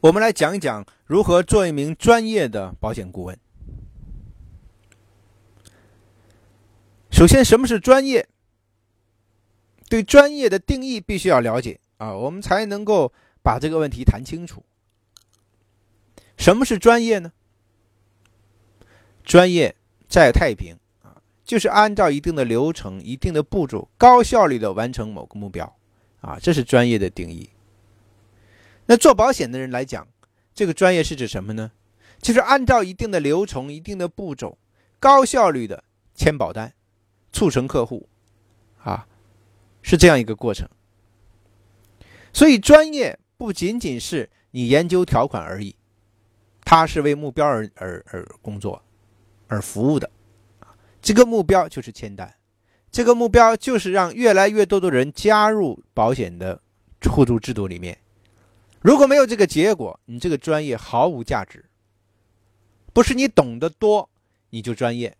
我们来讲一讲如何做一名专业的保险顾问。首先，什么是专业？对专业的定义必须要了解啊，我们才能够把这个问题谈清楚。什么是专业呢？专业在太平啊，就是按照一定的流程、一定的步骤，高效率的完成某个目标啊，这是专业的定义。那做保险的人来讲，这个专业是指什么呢？就是按照一定的流程、一定的步骤，高效率的签保单。促成客户，啊，是这样一个过程。所以，专业不仅仅是你研究条款而已，它是为目标而而而工作，而服务的。这个目标就是签单，这个目标就是让越来越多的人加入保险的互助制度里面。如果没有这个结果，你这个专业毫无价值。不是你懂得多你就专业。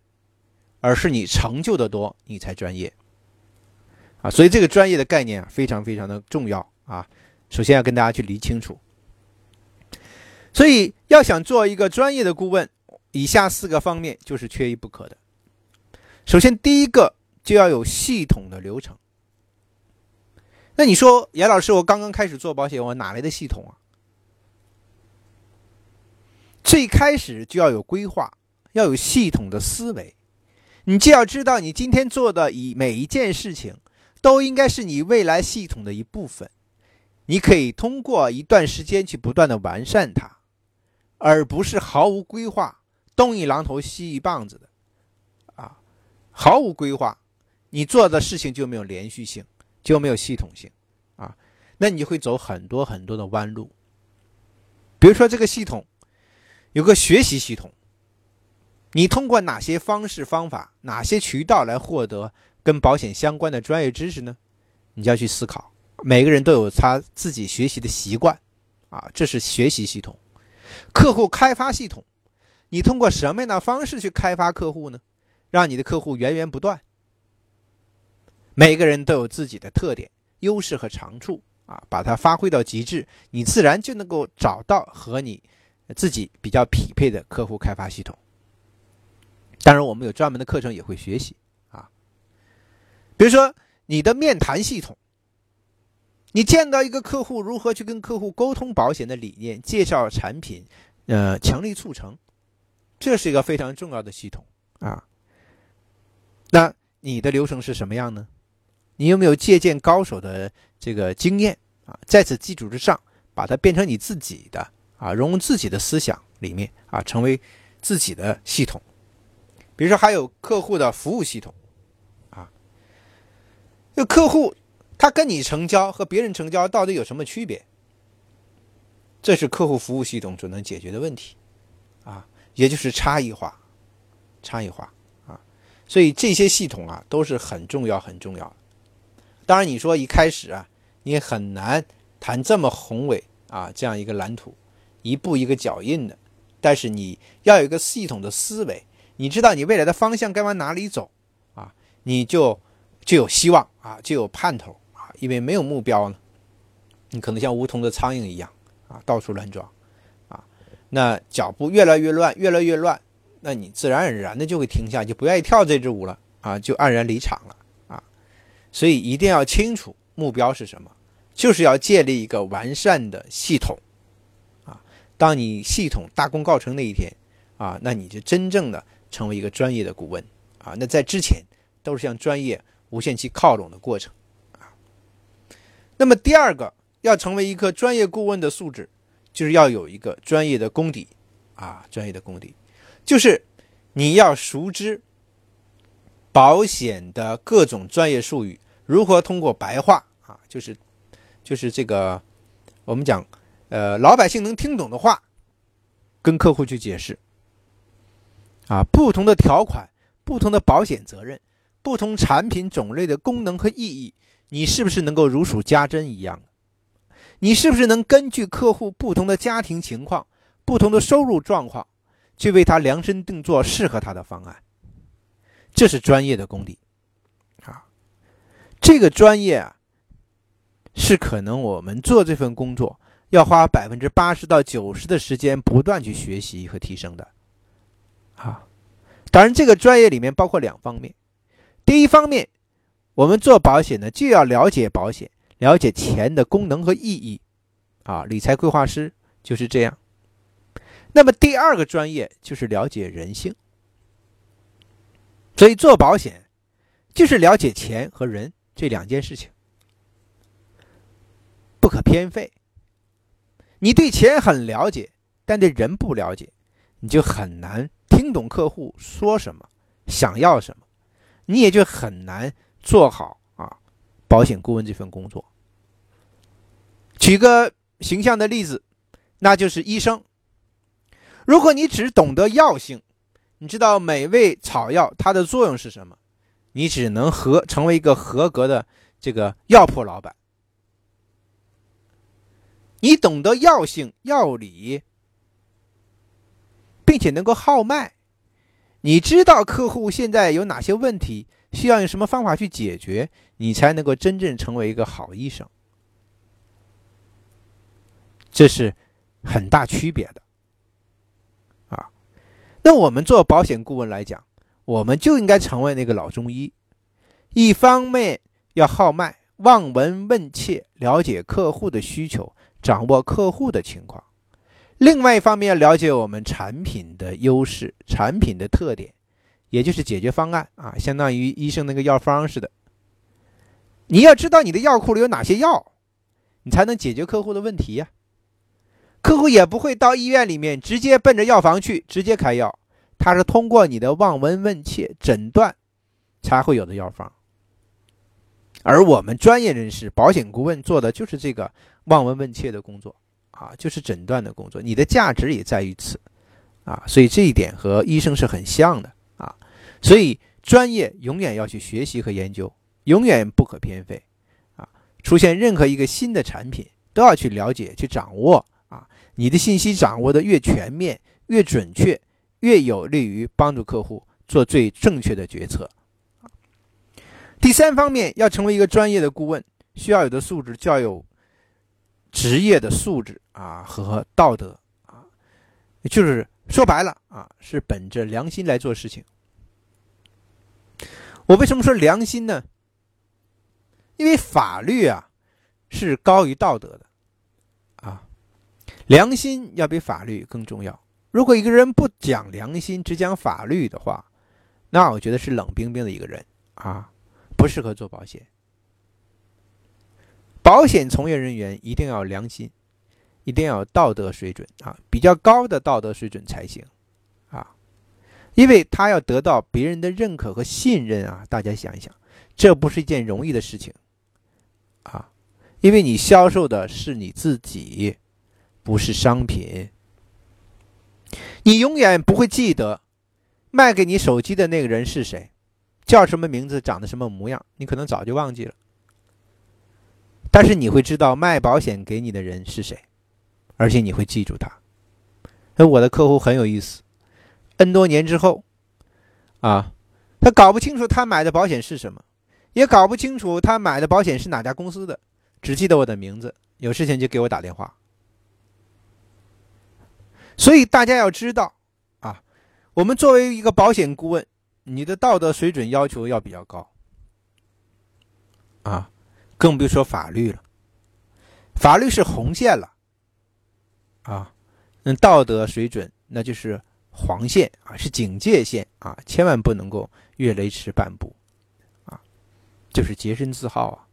而是你成就的多，你才专业啊！所以这个专业的概念，非常非常的重要啊。首先要跟大家去理清楚。所以要想做一个专业的顾问，以下四个方面就是缺一不可的。首先，第一个就要有系统的流程。那你说，严老师，我刚刚开始做保险，我哪来的系统啊？最开始就要有规划，要有系统的思维。你就要知道，你今天做的以每一件事情，都应该是你未来系统的一部分。你可以通过一段时间去不断的完善它，而不是毫无规划，东一榔头西一棒子的，啊，毫无规划，你做的事情就没有连续性，就没有系统性，啊，那你就会走很多很多的弯路。比如说这个系统，有个学习系统。你通过哪些方式方法、哪些渠道来获得跟保险相关的专业知识呢？你就要去思考。每个人都有他自己学习的习惯，啊，这是学习系统。客户开发系统，你通过什么样的方式去开发客户呢？让你的客户源源不断。每个人都有自己的特点、优势和长处，啊，把它发挥到极致，你自然就能够找到和你自己比较匹配的客户开发系统。当然，我们有专门的课程也会学习啊。比如说，你的面谈系统，你见到一个客户，如何去跟客户沟通保险的理念、介绍产品，呃，强力促成，这是一个非常重要的系统啊。那你的流程是什么样呢？你有没有借鉴高手的这个经验啊？在此基础之上，把它变成你自己的啊，融入自己的思想里面啊，成为自己的系统。比如说，还有客户的服务系统，啊，这客户他跟你成交和别人成交到底有什么区别？这是客户服务系统所能解决的问题，啊，也就是差异化，差异化啊，所以这些系统啊都是很重要很重要。当然，你说一开始啊，你很难谈这么宏伟啊这样一个蓝图，一步一个脚印的，但是你要有一个系统的思维。你知道你未来的方向该往哪里走，啊，你就就有希望啊，就有盼头啊，因为没有目标呢，你可能像无头的苍蝇一样啊，到处乱撞，啊，那脚步越来越乱，越来越乱，那你自然而然的就会停下，就不愿意跳这支舞了啊，就黯然离场了，所以一定要清楚目标是什么，就是要建立一个完善的系统，啊，当你系统大功告成那一天，啊，那你就真正的。成为一个专业的顾问啊，那在之前都是向专业无限期靠拢的过程啊。那么第二个要成为一个专业顾问的素质，就是要有一个专业的功底啊，专业的功底就是你要熟知保险的各种专业术语，如何通过白话啊，就是就是这个我们讲呃老百姓能听懂的话，跟客户去解释。啊，不同的条款，不同的保险责任，不同产品种类的功能和意义，你是不是能够如数家珍一样？你是不是能根据客户不同的家庭情况、不同的收入状况，去为他量身定做适合他的方案？这是专业的功底！这个专业啊，是可能我们做这份工作要花百分之八十到九十的时间不断去学习和提升的。啊，当然这个专业里面包括两方面，第一方面，我们做保险呢就要了解保险，了解钱的功能和意义。啊，理财规划师就是这样。那么第二个专业就是了解人性。所以做保险就是了解钱和人这两件事情，不可偏废。你对钱很了解，但对人不了解，你就很难听懂客户说什么，想要什么，你也就很难做好啊保险顾问这份工作。举个。形象的例子，那就是医生。如果你只懂得药性，你知道每味草药它的作用是什么，你只能合成为一个合格的这个药铺老板。你懂得药性、药理，并且能够号脉，你知道客户现在有哪些问题，需要用什么方法去解决，你才能够真正成为一个好医生。这是很大区别的，啊，那我们做保险顾问来讲，我们就应该成为那个老中医，一方面要号脉、望闻问切，了解客户的需求，掌握客户的情况；另外一方面要了解我们产品的优势、产品的特点，也就是解决方案啊，相当于医生那个药方似的。你要知道你的药库里有哪些药，你才能解决客户的问题呀。客户也不会到医院里面直接奔着药房去直接开药，它是通过你的望闻问切诊断，才会有的药方。而我们专业人士、保险顾问做的就是这个望闻问切的工作啊，就是诊断的工作。你的价值也在于此啊，所以这一点和医生是很像的啊。所以专业永远要去学习和研究，永远不可偏废啊。出现任何一个新的产品，都要去了解、去掌握。啊你的信息掌握的越全面、越准确，越有利于帮助客户做最正确的决策。第三方面，要成为一个专业的顾问，需要有的素质叫有职业的素质啊和道德啊，就是说白了啊，是本着良心来做事情。我为什么说良心呢？因为法律啊是高于道德的啊。良心要比法律更重要。如果一个人不讲良心，只讲法律的话，那我觉得是冷冰冰的一个人啊，不适合做保险。保险从业人员一定要良心，一定要道德水准啊，比较高的道德水准才行啊，因为他要得到别人的认可和信任啊。大家想一想，这不是一件容易的事情啊，因为你销售的是你自己。不是商品，你永远不会记得卖给你手机的那个人是谁，叫什么名字，长得什么模样，你可能早就忘记了。但是你会知道卖保险给你的人是谁，而且你会记住他。那我的客户很有意思，N 多年之后，啊，他搞不清楚他买的保险是什么，也搞不清楚他买的保险是哪家公司的，只记得我的名字，有事情就给我打电话。所以大家要知道，啊，我们作为一个保险顾问，你的道德水准要求要比较高，啊，更别说法律了，法律是红线了，啊，那道德水准那就是黄线啊，是警戒线啊，千万不能够越雷池半步，啊，就是洁身自好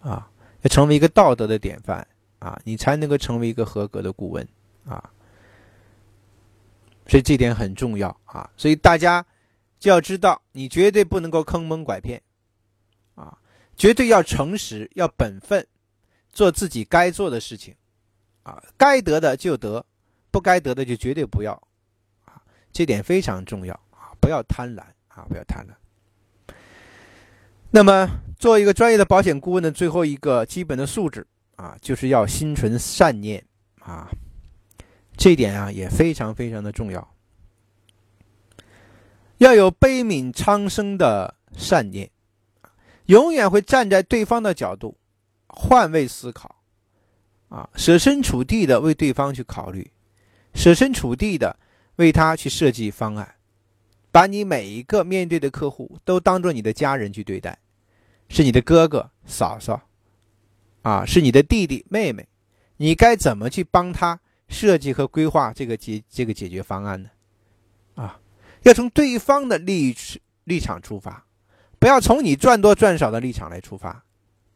啊，啊，要成为一个道德的典范啊，你才能够成为一个合格的顾问啊。所以这点很重要啊！所以大家就要知道，你绝对不能够坑蒙拐骗，啊，绝对要诚实，要本分，做自己该做的事情，啊，该得的就得，不该得的就绝对不要，啊，这点非常重要啊！不要贪婪啊！不要贪婪。那么，做一个专业的保险顾问的最后一个基本的素质啊，就是要心存善念啊。这点啊也非常非常的重要，要有悲悯苍生的善念，永远会站在对方的角度，换位思考，啊，设身处地的为对方去考虑，设身处地的为他去设计方案，把你每一个面对的客户都当做你的家人去对待，是你的哥哥嫂嫂，啊，是你的弟弟妹妹，你该怎么去帮他设计和规划这个解这个解决方案呢？啊，要从对方的利益立场出发，不要从你赚多赚少的立场来出发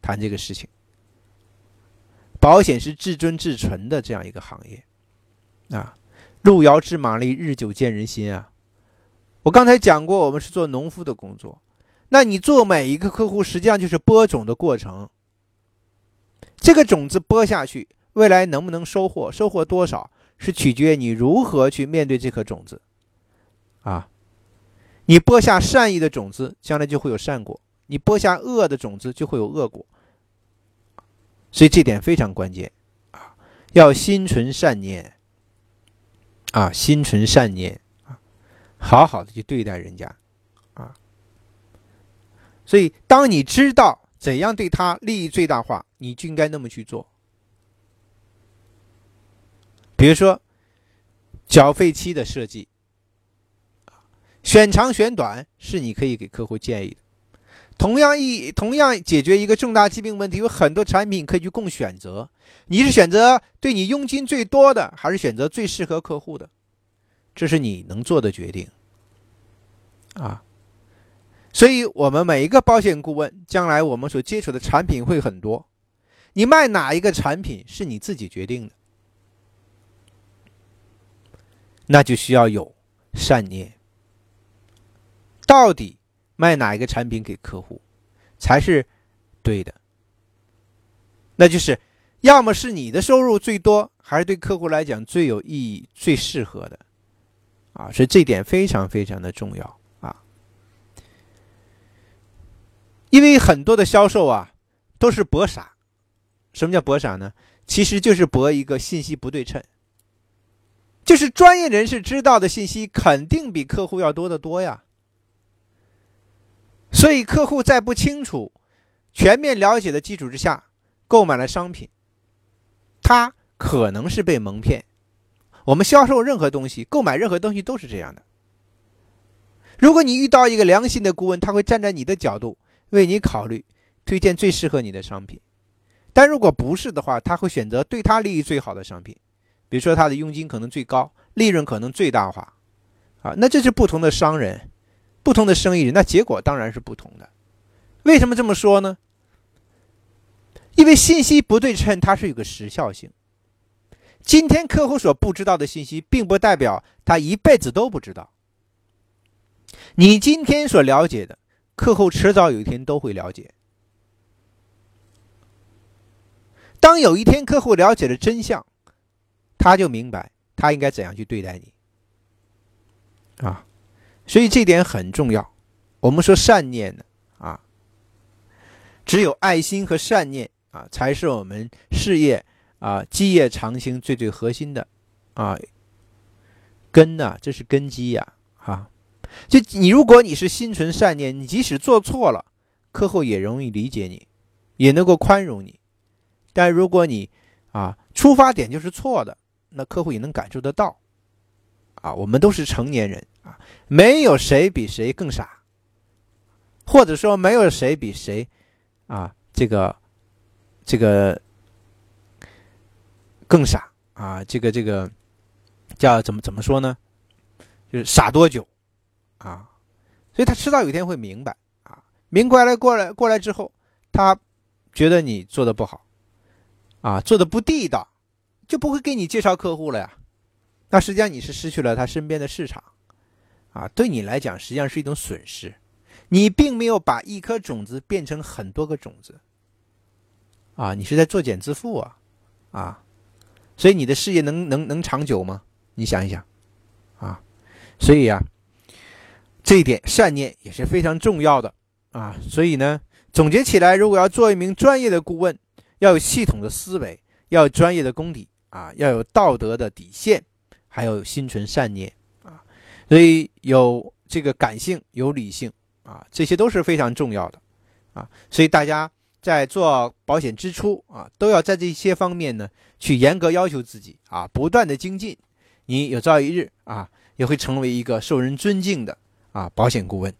谈这个事情。保险是至尊至纯的这样一个行业，啊，路遥知马力，日久见人心啊。我刚才讲过，我们是做农夫的工作，那你做每一个客户，实际上就是播种的过程。这个种子播下去，未来能不能收获，收获多少，是取决于你如何去面对这颗种子，啊，你播下善意的种子，将来就会有善果；你播下恶的种子，就会有恶果。所以这点非常关键，啊，要心存善念，啊，心存善念，啊，好好的去对待人家，啊。所以，当你知道怎样对他利益最大化，你就应该那么去做。比如说，缴费期的设计，选长选短是你可以给客户建议的。同样一同样解决一个重大疾病问题，有很多产品可以去供选择。你是选择对你佣金最多的，还是选择最适合客户的？这是你能做的决定。啊，所以我们每一个保险顾问，将来我们所接触的产品会很多。你卖哪一个产品是你自己决定的，那就需要有善念。到底。卖哪一个产品给客户，才是对的？那就是要么是你的收入最多，还是对客户来讲最有意义、最适合的啊？所以这点非常非常的重要啊！因为很多的销售啊都是博傻。什么叫博傻呢？其实就是博一个信息不对称，就是专业人士知道的信息肯定比客户要多得多呀。所以，客户在不清楚、全面了解的基础之下购买了商品，他可能是被蒙骗。我们销售任何东西、购买任何东西都是这样的。如果你遇到一个良心的顾问，他会站在你的角度为你考虑，推荐最适合你的商品。但如果不是的话，他会选择对他利益最好的商品，比如说他的佣金可能最高，利润可能最大化。啊，那这是不同的商人。不同的生意人，那结果当然是不同的。为什么这么说呢？因为信息不对称，它是有个时效性。今天客户所不知道的信息，并不代表他一辈子都不知道。你今天所了解的，客户迟早有一天都会了解。当有一天客户了解了真相，他就明白他应该怎样去对待你。啊。所以这点很重要。我们说善念呢，啊，只有爱心和善念啊，才是我们事业啊基业长青最最核心的啊根呐，这是根基呀，哈。就你如果你是心存善念，你即使做错了，客户也容易理解你，也能够宽容你。但如果你啊出发点就是错的，那客户也能感受得到。啊，我们都是成年人啊，没有谁比谁更傻，或者说没有谁比谁啊，这个这个更傻啊，这个这个叫怎么怎么说呢？就是傻多久啊？所以他迟早有一天会明白啊，明白了过来过来之后，他觉得你做的不好啊，做的不地道，就不会给你介绍客户了呀。那实际上你是失去了他身边的市场，啊，对你来讲实际上是一种损失。你并没有把一颗种子变成很多个种子，啊，你是在作茧自缚啊，啊，所以你的事业能能能长久吗？你想一想，啊，所以呀，这一点善念也是非常重要的啊。所以呢，总结起来，如果要做一名专业的顾问，要有系统的思维，要有专业的功底啊，要有道德的底线。还有心存善念啊，所以有这个感性，有理性啊，这些都是非常重要的啊。所以大家在做保险支出啊，都要在这些方面呢去严格要求自己啊，不断的精进，你有朝一日啊也会成为一个受人尊敬的啊保险顾问。